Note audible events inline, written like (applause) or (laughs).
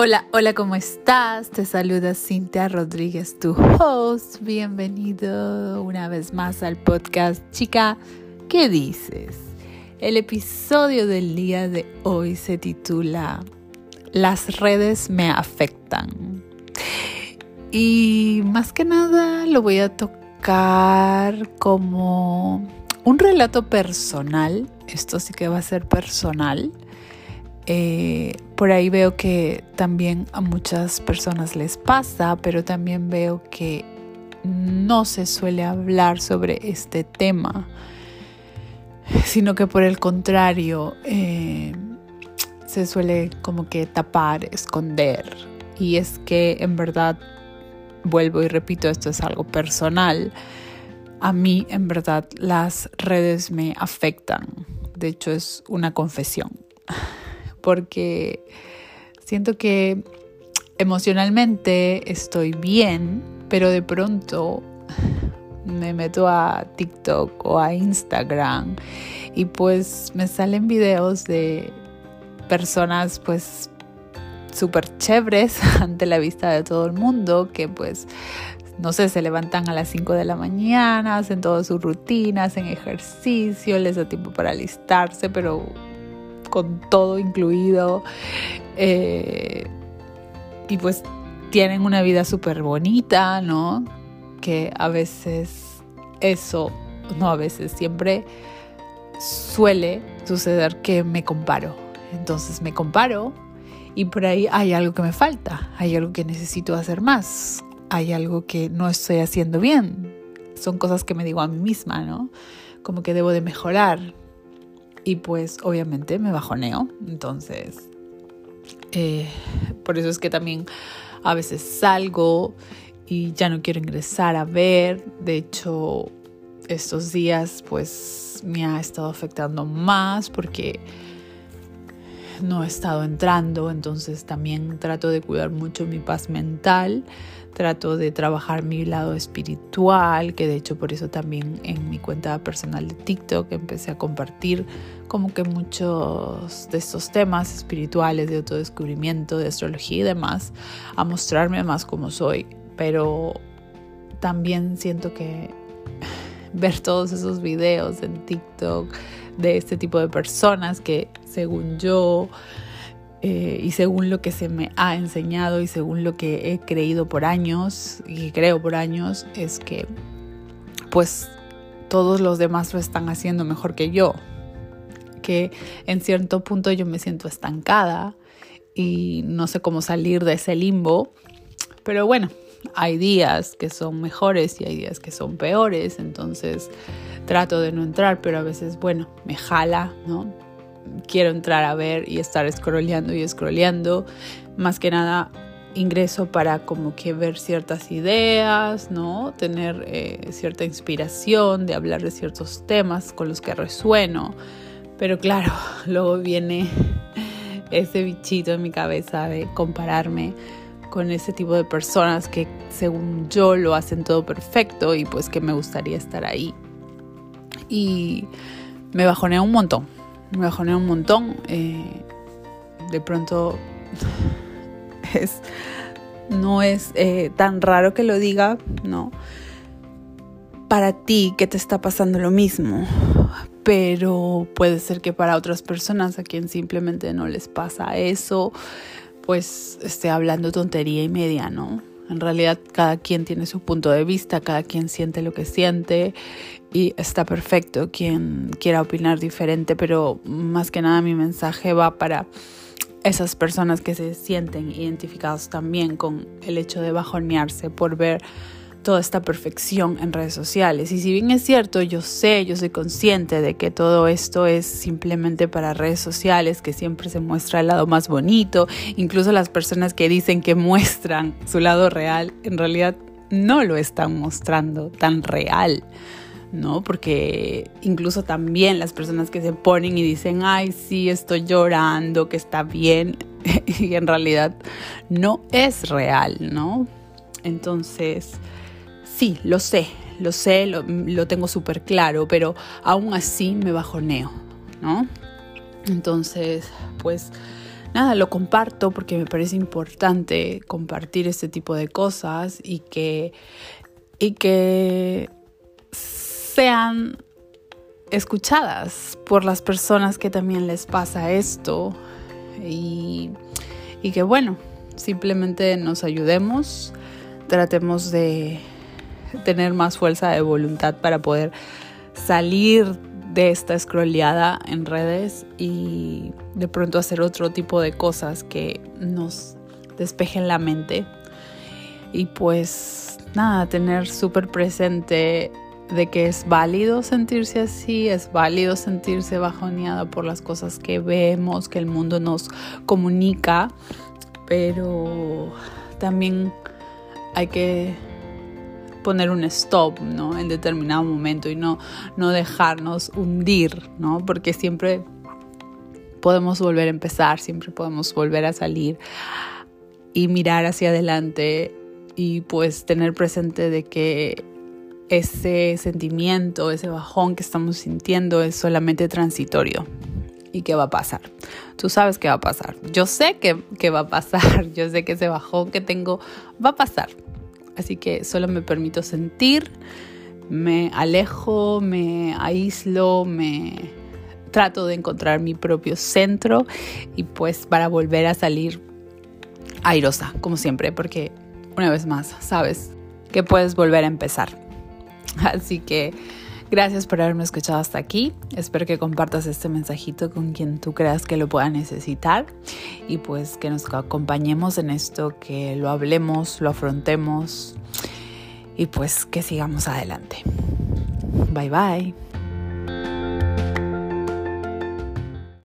Hola, hola, ¿cómo estás? Te saluda Cintia Rodríguez, tu host. Bienvenido una vez más al podcast. Chica, ¿qué dices? El episodio del día de hoy se titula Las redes me afectan. Y más que nada lo voy a tocar como un relato personal. Esto sí que va a ser personal eh, por ahí veo que también a muchas personas les pasa, pero también veo que no se suele hablar sobre este tema, sino que por el contrario eh, se suele como que tapar, esconder. Y es que en verdad, vuelvo y repito, esto es algo personal. A mí en verdad las redes me afectan. De hecho es una confesión porque siento que emocionalmente estoy bien, pero de pronto me meto a TikTok o a Instagram y pues me salen videos de personas pues súper chéveres (laughs) ante la vista de todo el mundo que pues no sé, se levantan a las 5 de la mañana, hacen todas sus rutinas, hacen ejercicio, les da tiempo para alistarse, pero con todo incluido. Eh, y pues tienen una vida súper bonita, ¿no? Que a veces eso, no a veces, siempre suele suceder que me comparo. Entonces me comparo y por ahí hay algo que me falta, hay algo que necesito hacer más, hay algo que no estoy haciendo bien. Son cosas que me digo a mí misma, ¿no? Como que debo de mejorar, y pues obviamente me bajoneo. Entonces, eh, por eso es que también a veces salgo y ya no quiero ingresar a ver. De hecho, estos días pues me ha estado afectando más porque no he estado entrando, entonces también trato de cuidar mucho mi paz mental, trato de trabajar mi lado espiritual, que de hecho por eso también en mi cuenta personal de TikTok empecé a compartir como que muchos de estos temas espirituales, de autodescubrimiento, de astrología y demás, a mostrarme más como soy, pero también siento que (laughs) ver todos esos videos en TikTok, de este tipo de personas que según yo eh, y según lo que se me ha enseñado y según lo que he creído por años y creo por años es que pues todos los demás lo están haciendo mejor que yo que en cierto punto yo me siento estancada y no sé cómo salir de ese limbo pero bueno hay días que son mejores y hay días que son peores entonces trato de no entrar, pero a veces, bueno, me jala, ¿no? Quiero entrar a ver y estar scrolleando y scrolleando. Más que nada ingreso para como que ver ciertas ideas, ¿no? Tener eh, cierta inspiración de hablar de ciertos temas con los que resueno. Pero claro, (laughs) luego viene (laughs) ese bichito en mi cabeza de compararme con ese tipo de personas que según yo lo hacen todo perfecto y pues que me gustaría estar ahí y me bajonea un montón, me bajonea un montón. Eh, de pronto (laughs) es, no es eh, tan raro que lo diga, ¿no? Para ti que te está pasando lo mismo, pero puede ser que para otras personas a quien simplemente no les pasa eso, pues esté hablando tontería y media, ¿no? En realidad cada quien tiene su punto de vista, cada quien siente lo que siente y está perfecto quien quiera opinar diferente, pero más que nada mi mensaje va para esas personas que se sienten identificados también con el hecho de bajonearse por ver toda esta perfección en redes sociales. Y si bien es cierto, yo sé, yo soy consciente de que todo esto es simplemente para redes sociales, que siempre se muestra el lado más bonito, incluso las personas que dicen que muestran su lado real, en realidad no lo están mostrando tan real. ¿no? Porque incluso también las personas que se ponen y dicen, ay, sí, estoy llorando, que está bien, (laughs) y en realidad no es real, ¿no? Entonces, Sí, lo sé, lo sé, lo, tengo súper claro, pero aún así me bajoneo, ¿no? Entonces, pues nada, lo comparto porque me parece importante compartir este tipo de cosas y que, y que sean escuchadas por las personas que también les pasa esto y, y que bueno, simplemente nos ayudemos, tratemos de (laughs) tener más fuerza de voluntad para poder salir de esta scrolleada en redes y de pronto hacer otro tipo de cosas que nos despejen la mente. Y pues nada, tener súper presente de que es válido sentirse así, es válido sentirse bajoneada por las cosas que vemos, que el mundo nos comunica, pero también hay que poner un stop, ¿no? En determinado momento y no, no dejarnos hundir, ¿no? Porque siempre podemos volver a empezar, siempre podemos volver a salir y mirar hacia adelante y pues tener presente de que ese sentimiento, ese bajón que estamos sintiendo es solamente transitorio. ¿Y qué va a pasar? Tú sabes qué va a pasar. Yo sé que, que va a pasar. (laughs) Yo sé que ese bajón que tengo va a pasar. Así que solo me permito sentir, me alejo, me aíslo, me trato de encontrar mi propio centro y pues para volver a salir airosa, como siempre, porque una vez más, sabes que puedes volver a empezar. Así que gracias por haberme escuchado hasta aquí. Espero que compartas este mensajito con quien tú creas que lo pueda necesitar y pues que nos acompañemos en esto, que lo hablemos, lo afrontemos y pues que sigamos adelante. Bye bye.